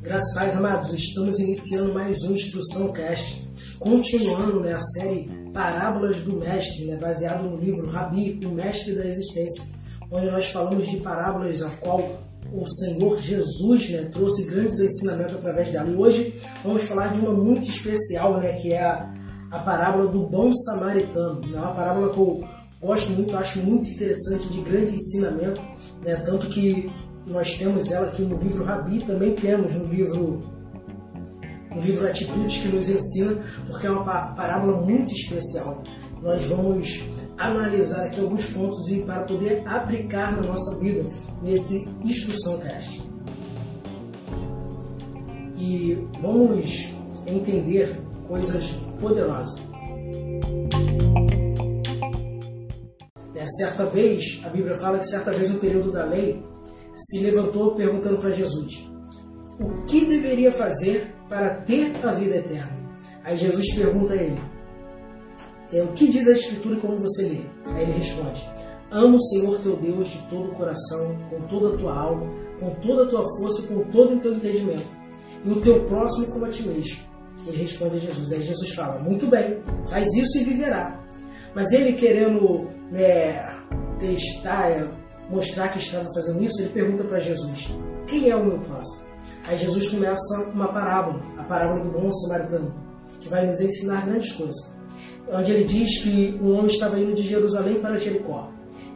Graças a Deus, amados, estamos iniciando mais um Instrução Cast, continuando né, a série Parábolas do Mestre, né, baseado no livro Rabi, o Mestre da Existência, onde nós falamos de parábolas a qual o Senhor Jesus né, trouxe grandes ensinamentos através dela. E hoje vamos falar de uma muito especial, né, que é a, a parábola do bom samaritano. É uma parábola eu gosto muito, acho muito interessante, de grande ensinamento, né, tanto que nós temos ela aqui no livro Rabi, também temos no livro no livro Atitudes que nos ensina, porque é uma parábola muito especial. Nós vamos analisar aqui alguns pontos e para poder aplicar na nossa vida nesse Instrução Cast. E vamos entender coisas poderosas. Certa vez, a Bíblia fala que certa vez, no período da lei, se levantou perguntando para Jesus: O que deveria fazer para ter a vida eterna? Aí Jesus pergunta a ele: é, O que diz a Escritura e como você lê? Aí ele responde: Ama o Senhor teu Deus de todo o coração, com toda a tua alma, com toda a tua força, com todo o teu entendimento, e o teu próximo como a ti mesmo. Ele responde a Jesus. Aí Jesus fala: Muito bem, faz isso e viverá. Mas ele querendo né, testar, mostrar que estava fazendo isso, ele pergunta para Jesus: Quem é o meu próximo? Aí Jesus começa uma parábola, a parábola do bom samaritano, que vai nos ensinar grandes coisas. Onde ele diz que um homem estava indo de Jerusalém para Jericó.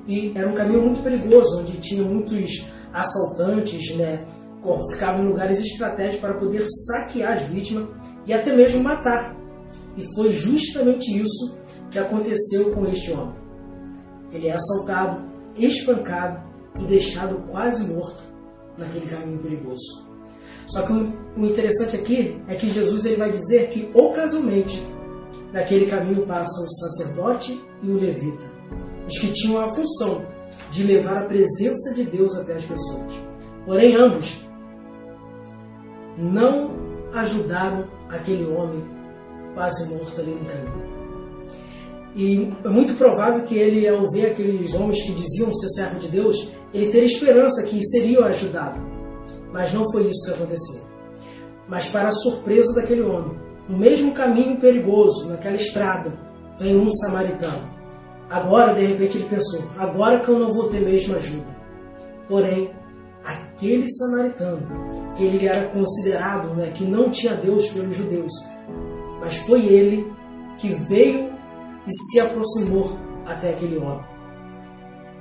E era um caminho muito perigoso, onde tinha muitos assaltantes, né? Ficavam em lugares estratégicos para poder saquear as vítimas e até mesmo matar. E foi justamente isso que aconteceu com este homem. Ele é assaltado, espancado e deixado quase morto naquele caminho perigoso. Só que o interessante aqui é que Jesus ele vai dizer que ocasionalmente naquele caminho passam o sacerdote e o levita, os que tinham a função de levar a presença de Deus até as pessoas. Porém, ambos não ajudaram aquele homem quase morto ali no caminho. E é muito provável que ele, ao ver aqueles homens que diziam ser servo de Deus, ele teria esperança que seriam ajudados. Mas não foi isso que aconteceu. Mas, para a surpresa daquele homem, no mesmo caminho perigoso, naquela estrada, vem um samaritano. Agora, de repente, ele pensou: agora que eu não vou ter mesmo ajuda. Porém, aquele samaritano, que ele era considerado né, que não tinha Deus pelos judeus, mas foi ele que veio e se aproximou até aquele homem,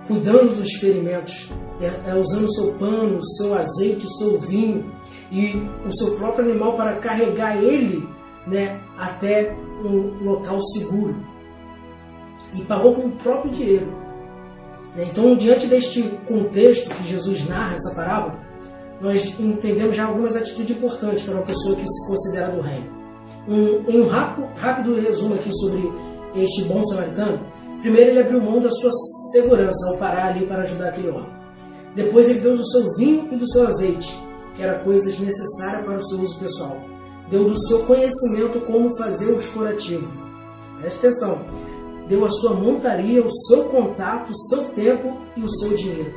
cuidando dos ferimentos, é, é, usando o seu pano, o seu azeite, o seu vinho e o seu próprio animal para carregar ele né, até um local seguro. E pagou com o próprio dinheiro. Né. Então, diante deste contexto que Jesus narra essa parábola, nós entendemos já algumas atitudes importantes para uma pessoa que se considera do reino. Um, em um rápido, rápido resumo aqui sobre este bom samaritano, primeiro ele abriu mão da sua segurança ao parar ali para ajudar aquele homem. Depois ele deu do seu vinho e do seu azeite, que era coisas necessárias para o seu uso pessoal. Deu do seu conhecimento como fazer os curativos. Preste atenção. Deu a sua montaria, o seu contato, o seu tempo e o seu dinheiro.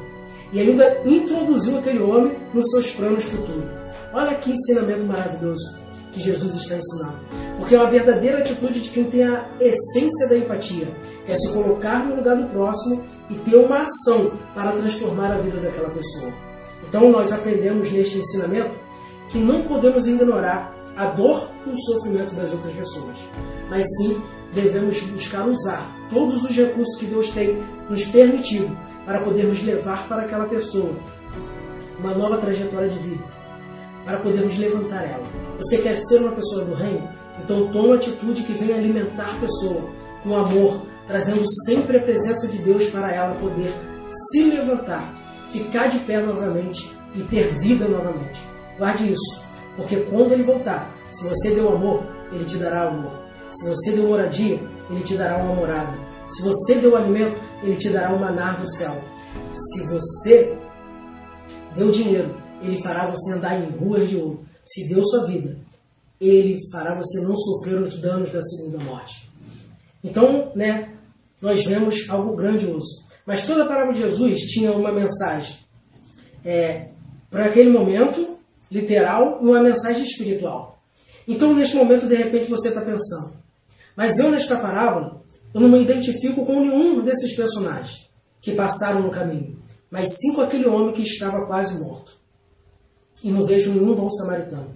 E ainda introduziu aquele homem nos seus planos futuros. Olha que ensinamento maravilhoso que Jesus está ensinando. Porque é uma verdadeira atitude de quem tem a essência da empatia, que é se colocar no lugar do próximo e ter uma ação para transformar a vida daquela pessoa. Então nós aprendemos neste ensinamento que não podemos ignorar a dor e o sofrimento das outras pessoas, mas sim devemos buscar usar todos os recursos que Deus tem nos permitido para podermos levar para aquela pessoa uma nova trajetória de vida, para podermos levantar ela. Você quer ser uma pessoa do reino? Então toma atitude que venha alimentar a pessoa com amor, trazendo sempre a presença de Deus para ela poder se levantar, ficar de pé novamente e ter vida novamente. Guarde isso, porque quando ele voltar, se você deu amor, ele te dará amor. Se você deu moradia, ele te dará uma morada. Se você deu alimento, ele te dará um manar do céu. Se você deu dinheiro, ele fará você andar em ruas de ouro. Se deu sua vida, ele fará você não sofrer os danos da segunda morte. Então, né, nós vemos algo grandioso. Mas toda a parábola de Jesus tinha uma mensagem. é, para aquele momento literal uma mensagem espiritual. Então, neste momento, de repente, você está pensando, mas eu, nesta parábola, eu não me identifico com nenhum desses personagens que passaram no caminho, mas sim com aquele homem que estava quase morto. E não vejo nenhum bom samaritano.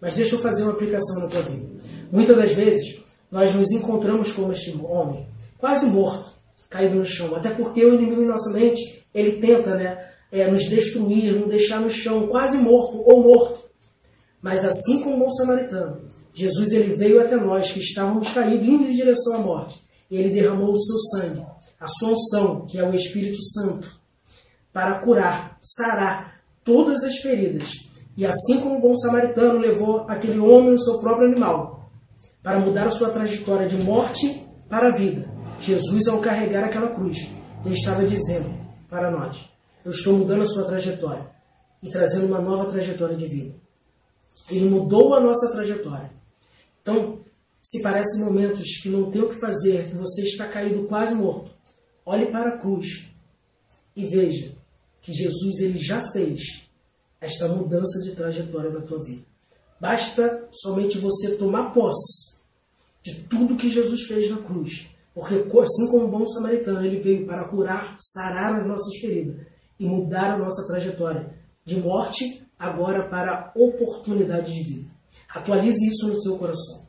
Mas deixa eu fazer uma aplicação na tua vida. Muitas das vezes, nós nos encontramos com este homem, quase morto, caído no chão. Até porque o inimigo em nossa mente, ele tenta né, é, nos destruir, nos deixar no chão, quase morto ou morto. Mas assim como o bom samaritano, Jesus ele veio até nós que estávamos caídos, indo em direção à morte. E ele derramou o seu sangue, a sua unção, que é o Espírito Santo, para curar, sarar todas as feridas. E assim como o bom samaritano levou aquele homem no seu próprio animal, para mudar a sua trajetória de morte para a vida, Jesus, ao carregar aquela cruz, ele estava dizendo para nós: Eu estou mudando a sua trajetória e trazendo uma nova trajetória de vida. Ele mudou a nossa trajetória. Então, se parecem momentos que não tem o que fazer, que você está caído quase morto, olhe para a cruz e veja que Jesus ele já fez esta mudança de trajetória na tua vida. Basta somente você tomar posse de tudo que Jesus fez na cruz. Porque assim como o bom samaritano, ele veio para curar, sarar as nossas feridas e mudar a nossa trajetória de morte agora para oportunidade de vida. Atualize isso no seu coração.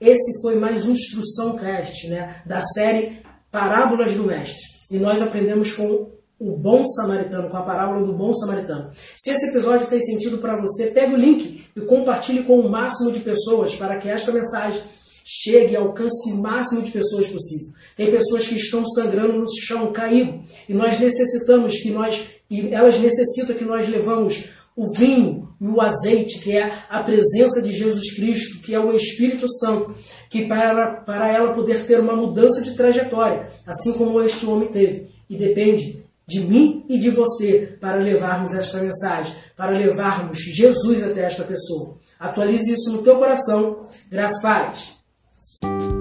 Esse foi mais um Instrução Cast, né, da série Parábolas do Mestre. E nós aprendemos com o bom samaritano, com a parábola do bom samaritano. Se esse episódio fez sentido para você, pegue o link e compartilhe com o máximo de pessoas para que esta mensagem chegue e alcance o máximo de pessoas possível. Tem pessoas que estão sangrando no chão caído e nós necessitamos que nós e elas necessitam que nós levamos o vinho e o azeite, que é a presença de Jesus Cristo, que é o Espírito Santo, que para, para ela poder ter uma mudança de trajetória, assim como este homem teve. E depende de mim e de você para levarmos esta mensagem, para levarmos Jesus até esta pessoa. Atualize isso no teu coração. Graças Deus.